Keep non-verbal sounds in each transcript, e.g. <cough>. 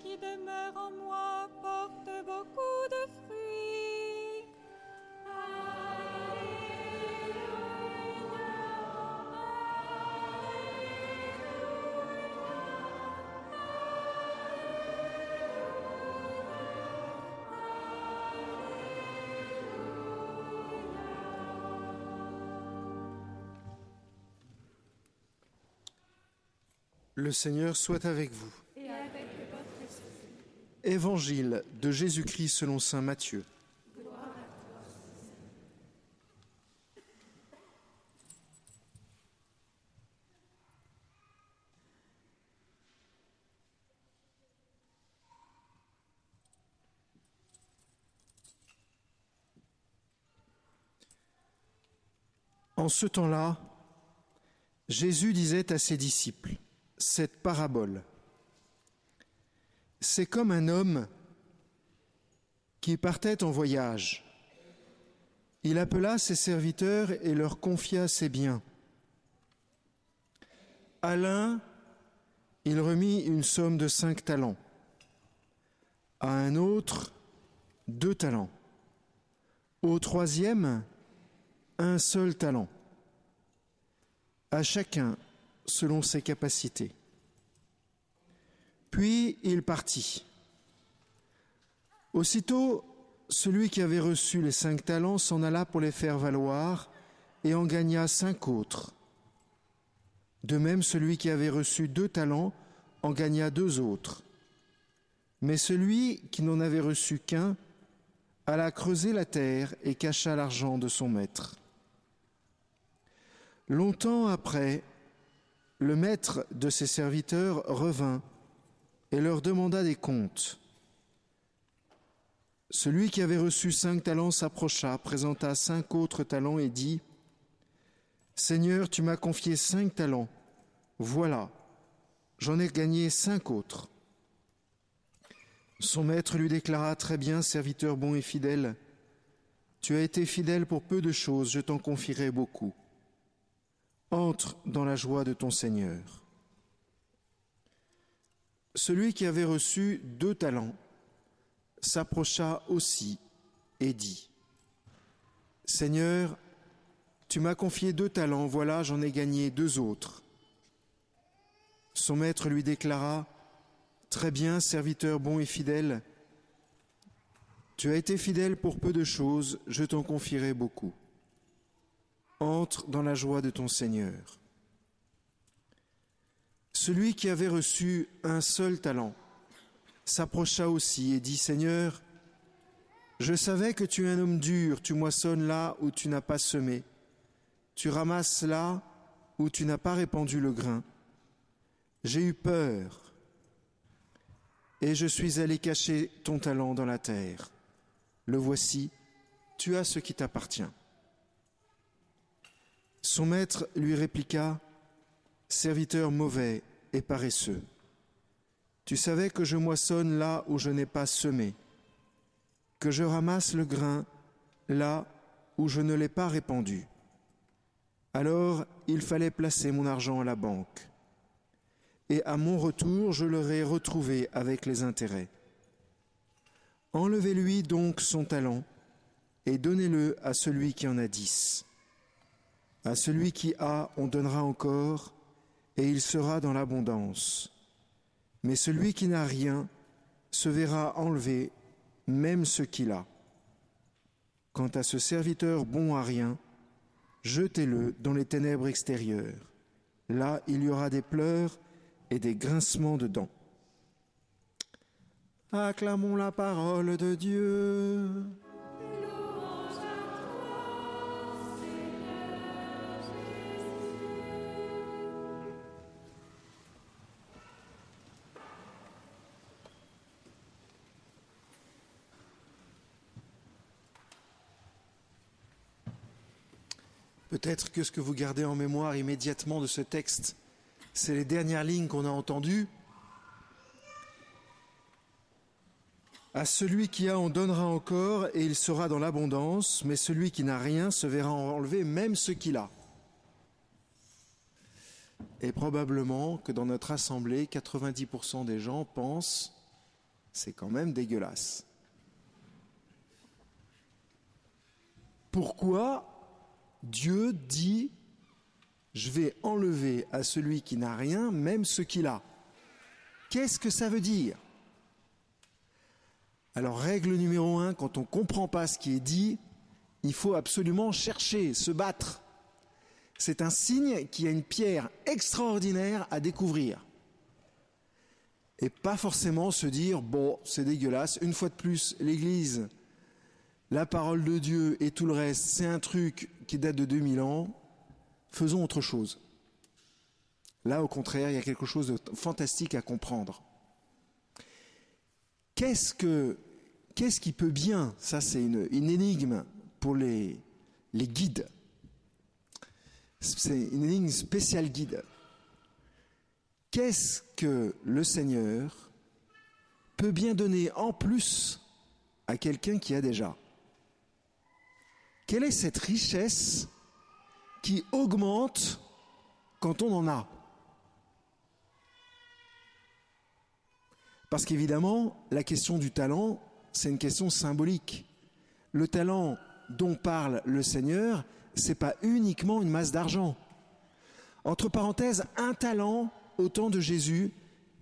qui demeure en moi porte beaucoup de fruits. Le Seigneur soit avec vous. Évangile de Jésus-Christ selon Saint Matthieu. En ce temps-là, Jésus disait à ses disciples cette parabole. C'est comme un homme qui partait en voyage. Il appela ses serviteurs et leur confia ses biens. À l'un, il remit une somme de cinq talents. À un autre, deux talents. Au troisième, un seul talent. À chacun selon ses capacités. Puis il partit. Aussitôt, celui qui avait reçu les cinq talents s'en alla pour les faire valoir et en gagna cinq autres. De même, celui qui avait reçu deux talents en gagna deux autres. Mais celui qui n'en avait reçu qu'un alla creuser la terre et cacha l'argent de son maître. Longtemps après, le maître de ses serviteurs revint et leur demanda des comptes. Celui qui avait reçu cinq talents s'approcha, présenta cinq autres talents et dit, Seigneur, tu m'as confié cinq talents. Voilà, j'en ai gagné cinq autres. Son maître lui déclara, Très bien, serviteur bon et fidèle, tu as été fidèle pour peu de choses, je t'en confierai beaucoup. Entre dans la joie de ton Seigneur. Celui qui avait reçu deux talents s'approcha aussi et dit, Seigneur, tu m'as confié deux talents, voilà, j'en ai gagné deux autres. Son maître lui déclara, Très bien, serviteur bon et fidèle, tu as été fidèle pour peu de choses, je t'en confierai beaucoup. Entre dans la joie de ton Seigneur. Celui qui avait reçu un seul talent s'approcha aussi et dit, Seigneur, je savais que tu es un homme dur, tu moissonnes là où tu n'as pas semé, tu ramasses là où tu n'as pas répandu le grain. J'ai eu peur et je suis allé cacher ton talent dans la terre. Le voici, tu as ce qui t'appartient. Son maître lui répliqua, Serviteur mauvais et paresseux, tu savais que je moissonne là où je n'ai pas semé, que je ramasse le grain là où je ne l'ai pas répandu. Alors il fallait placer mon argent à la banque, et à mon retour je l'aurai retrouvé avec les intérêts. Enlevez-lui donc son talent et donnez-le à celui qui en a dix. À celui qui a, on donnera encore, et il sera dans l'abondance. Mais celui qui n'a rien se verra enlever même ce qu'il a. Quant à ce serviteur bon à rien, jetez-le dans les ténèbres extérieures. Là, il y aura des pleurs et des grincements de dents. Acclamons la parole de Dieu. Peut-être que ce que vous gardez en mémoire immédiatement de ce texte, c'est les dernières lignes qu'on a entendues. À celui qui a, on donnera encore, et il sera dans l'abondance, mais celui qui n'a rien se verra enlever même ce qu'il a. Et probablement que dans notre assemblée, 90% des gens pensent c'est quand même dégueulasse. Pourquoi Dieu dit, je vais enlever à celui qui n'a rien même ce qu'il a. Qu'est-ce que ça veut dire? Alors, règle numéro un, quand on ne comprend pas ce qui est dit, il faut absolument chercher, se battre. C'est un signe qu'il y a une pierre extraordinaire à découvrir. Et pas forcément se dire, bon, c'est dégueulasse, une fois de plus, l'Église, la parole de Dieu et tout le reste, c'est un truc qui date de 2000 ans, faisons autre chose. Là, au contraire, il y a quelque chose de fantastique à comprendre. Qu'est-ce que qu'est-ce qui peut bien? Ça, c'est une, énigme pour les, les guides. C'est une énigme spéciale guide. Qu'est-ce que le Seigneur peut bien donner en plus à quelqu'un qui a déjà? Quelle est cette richesse qui augmente quand on en a? Parce qu'évidemment, la question du talent, c'est une question symbolique. Le talent dont parle le Seigneur, c'est pas uniquement une masse d'argent. Entre parenthèses, un talent au temps de Jésus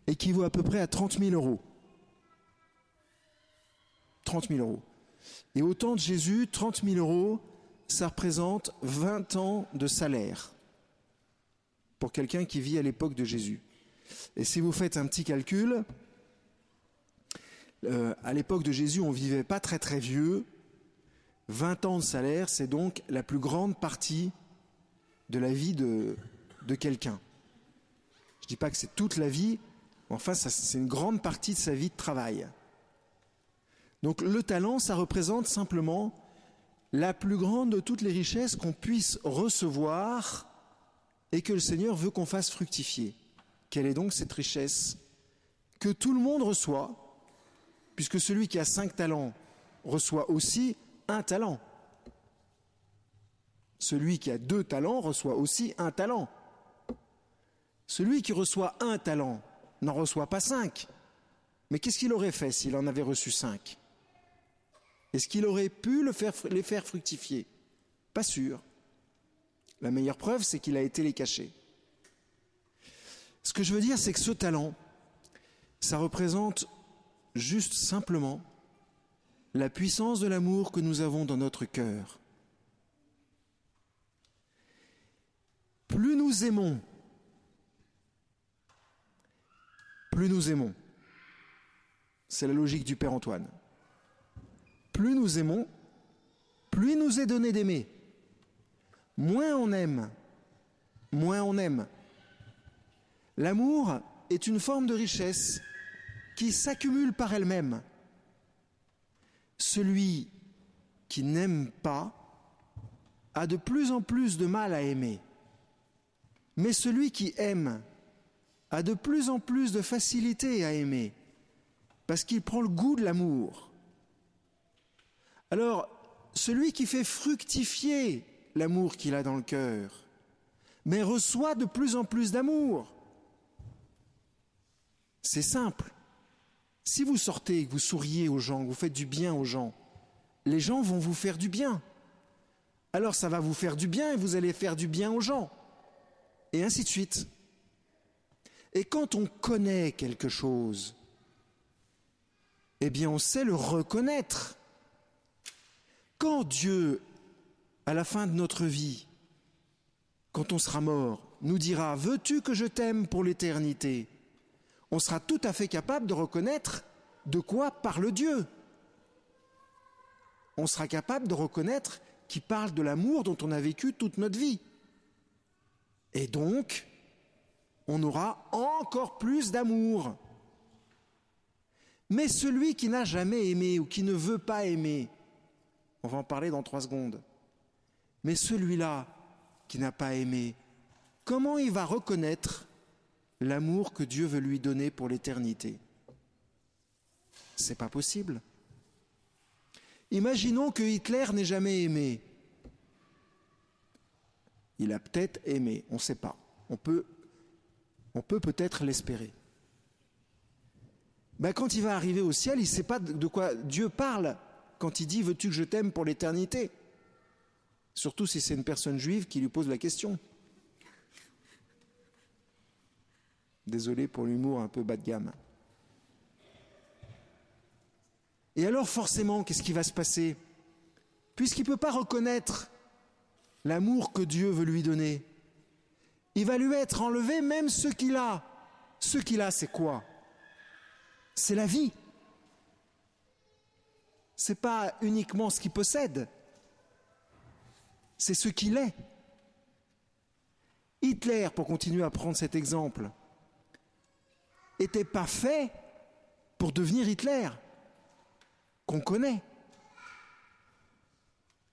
équivaut à peu près à 30 000 euros. 30 000 euros. Et au temps de Jésus, 30 000 euros, ça représente 20 ans de salaire pour quelqu'un qui vit à l'époque de Jésus. Et si vous faites un petit calcul, euh, à l'époque de Jésus, on vivait pas très très vieux. 20 ans de salaire, c'est donc la plus grande partie de la vie de, de quelqu'un. Je ne dis pas que c'est toute la vie, mais enfin, c'est une grande partie de sa vie de travail. Donc le talent, ça représente simplement la plus grande de toutes les richesses qu'on puisse recevoir et que le Seigneur veut qu'on fasse fructifier. Quelle est donc cette richesse Que tout le monde reçoit, puisque celui qui a cinq talents reçoit aussi un talent. Celui qui a deux talents reçoit aussi un talent. Celui qui reçoit un talent n'en reçoit pas cinq. Mais qu'est-ce qu'il aurait fait s'il en avait reçu cinq? Est-ce qu'il aurait pu les faire fructifier? Pas sûr. La meilleure preuve, c'est qu'il a été les cacher. Ce que je veux dire, c'est que ce talent, ça représente juste simplement la puissance de l'amour que nous avons dans notre cœur. Plus nous aimons, plus nous aimons. C'est la logique du Père Antoine. Plus nous aimons, plus il nous est donné d'aimer. Moins on aime, moins on aime. L'amour est une forme de richesse qui s'accumule par elle-même. Celui qui n'aime pas a de plus en plus de mal à aimer. Mais celui qui aime a de plus en plus de facilité à aimer, parce qu'il prend le goût de l'amour. Alors, celui qui fait fructifier l'amour qu'il a dans le cœur, mais reçoit de plus en plus d'amour. C'est simple. Si vous sortez, vous souriez aux gens, vous faites du bien aux gens, les gens vont vous faire du bien. Alors ça va vous faire du bien et vous allez faire du bien aux gens. Et ainsi de suite. Et quand on connaît quelque chose, eh bien on sait le reconnaître. Quand Dieu, à la fin de notre vie, quand on sera mort, nous dira Veux-tu que je t'aime pour l'éternité? On sera tout à fait capable de reconnaître de quoi parle Dieu. On sera capable de reconnaître qu'il parle de l'amour dont on a vécu toute notre vie. Et donc, on aura encore plus d'amour. Mais celui qui n'a jamais aimé ou qui ne veut pas aimer, on va en parler dans trois secondes, mais celui-là qui n'a pas aimé, comment il va reconnaître l'amour que Dieu veut lui donner pour l'éternité? C'est pas possible. Imaginons que Hitler n'ait jamais aimé. Il a peut-être aimé, on ne sait pas. On peut, on peut peut-être l'espérer. Ben, quand il va arriver au ciel, il ne sait pas de quoi Dieu parle quand il dit Veux-tu que je t'aime pour l'éternité? Surtout si c'est une personne juive qui lui pose la question. Désolé pour l'humour un peu bas de gamme. Et alors forcément, qu'est-ce qui va se passer? Puisqu'il ne peut pas reconnaître l'amour que Dieu veut lui donner, il va lui être enlevé même ce qu'il a. Ce qu'il a, c'est quoi? C'est la vie. C'est pas uniquement ce qu'il possède, c'est ce qu'il est. Hitler, pour continuer à prendre cet exemple, n'était pas fait pour devenir Hitler, qu'on connaît.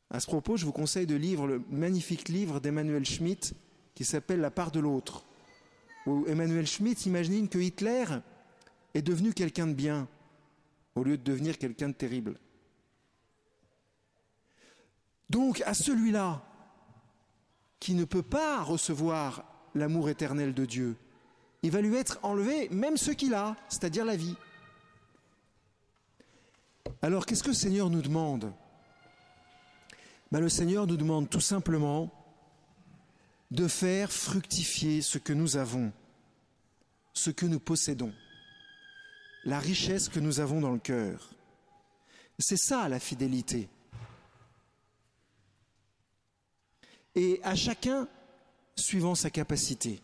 À ce propos, je vous conseille de lire le magnifique livre d'Emmanuel Schmitt qui s'appelle La part de l'autre, où Emmanuel Schmitt imagine que Hitler est devenu quelqu'un de bien au lieu de devenir quelqu'un de terrible. Donc à celui-là qui ne peut pas recevoir l'amour éternel de Dieu, il va lui être enlevé même ce qu'il a, c'est-à-dire la vie. Alors qu'est-ce que le Seigneur nous demande? Ben, Le Seigneur nous demande tout simplement de faire fructifier ce que nous avons, ce que nous possédons, la richesse que nous avons dans le cœur. C'est ça la fidélité. Et à chacun suivant sa capacité.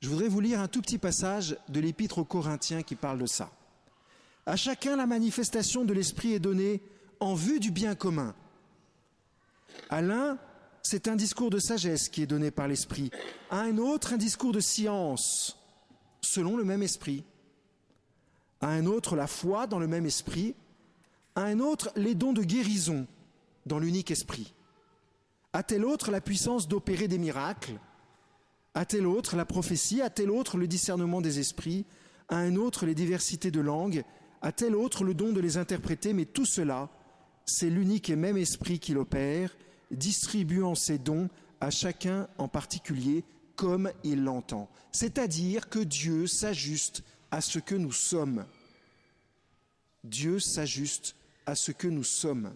Je voudrais vous lire un tout petit passage de l'épître aux Corinthiens qui parle de ça. À chacun la manifestation de l'Esprit est donnée en vue du bien commun. À l'un, c'est un discours de sagesse qui est donné par l'Esprit. À un autre, un discours de science, selon le même Esprit. À un autre, la foi dans le même Esprit. À un autre, les dons de guérison dans l'unique Esprit. À tel autre, la puissance d'opérer des miracles. À tel autre, la prophétie. À tel autre, le discernement des esprits. À un autre, les diversités de langues à tel autre le don de les interpréter, mais tout cela, c'est l'unique et même esprit qui l'opère, distribuant ses dons à chacun en particulier comme il l'entend. C'est-à-dire que Dieu s'ajuste à ce que nous sommes. Dieu s'ajuste à ce que nous sommes.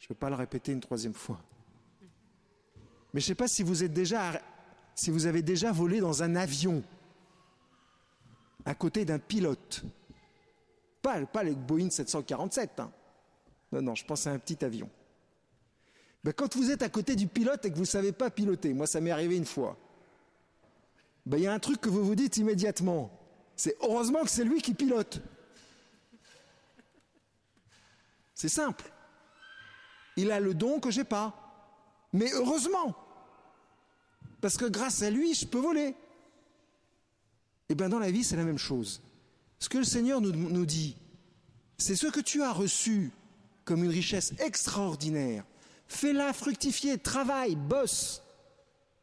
Je ne pas le répéter une troisième fois. Mais je ne sais pas si vous êtes déjà, si vous avez déjà volé dans un avion à côté d'un pilote. Pas, pas le Boeing 747. Hein. Non, non, je pense à un petit avion. Ben, quand vous êtes à côté du pilote et que vous ne savez pas piloter, moi ça m'est arrivé une fois, ben, il y a un truc que vous vous dites immédiatement. C'est heureusement que c'est lui qui pilote. C'est simple. Il a le don que j'ai pas. Mais heureusement. Parce que grâce à lui, je peux voler. Eh bien, dans la vie, c'est la même chose. Ce que le Seigneur nous, nous dit, c'est ce que tu as reçu comme une richesse extraordinaire. Fais-la fructifier, travaille, bosse,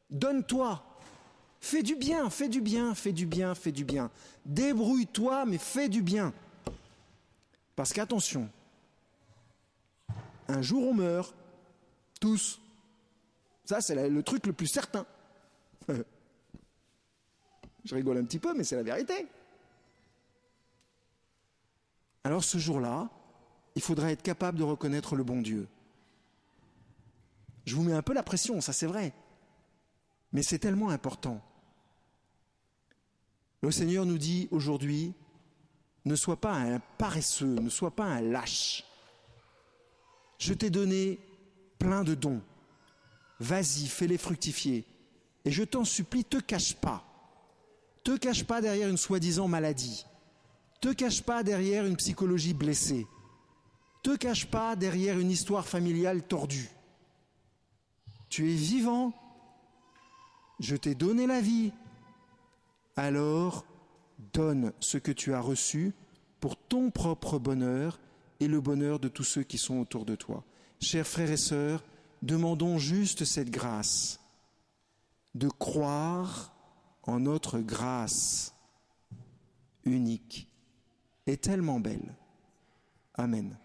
donne-toi. Fais du bien, fais du bien, fais du bien, fais du bien. Débrouille-toi, mais fais du bien. Parce qu'attention, un jour on meurt, tous. Ça, c'est le truc le plus certain. <laughs> Je rigole un petit peu, mais c'est la vérité. Alors ce jour-là, il faudra être capable de reconnaître le bon Dieu. Je vous mets un peu la pression, ça c'est vrai. Mais c'est tellement important. Le Seigneur nous dit aujourd'hui, ne sois pas un paresseux, ne sois pas un lâche. Je t'ai donné plein de dons. Vas-y, fais-les fructifier. Et je t'en supplie, te cache pas. Te cache pas derrière une soi-disant maladie. Te cache pas derrière une psychologie blessée. Te cache pas derrière une histoire familiale tordue. Tu es vivant. Je t'ai donné la vie. Alors, donne ce que tu as reçu pour ton propre bonheur et le bonheur de tous ceux qui sont autour de toi. Chers frères et sœurs, demandons juste cette grâce de croire en notre grâce unique et tellement belle. Amen.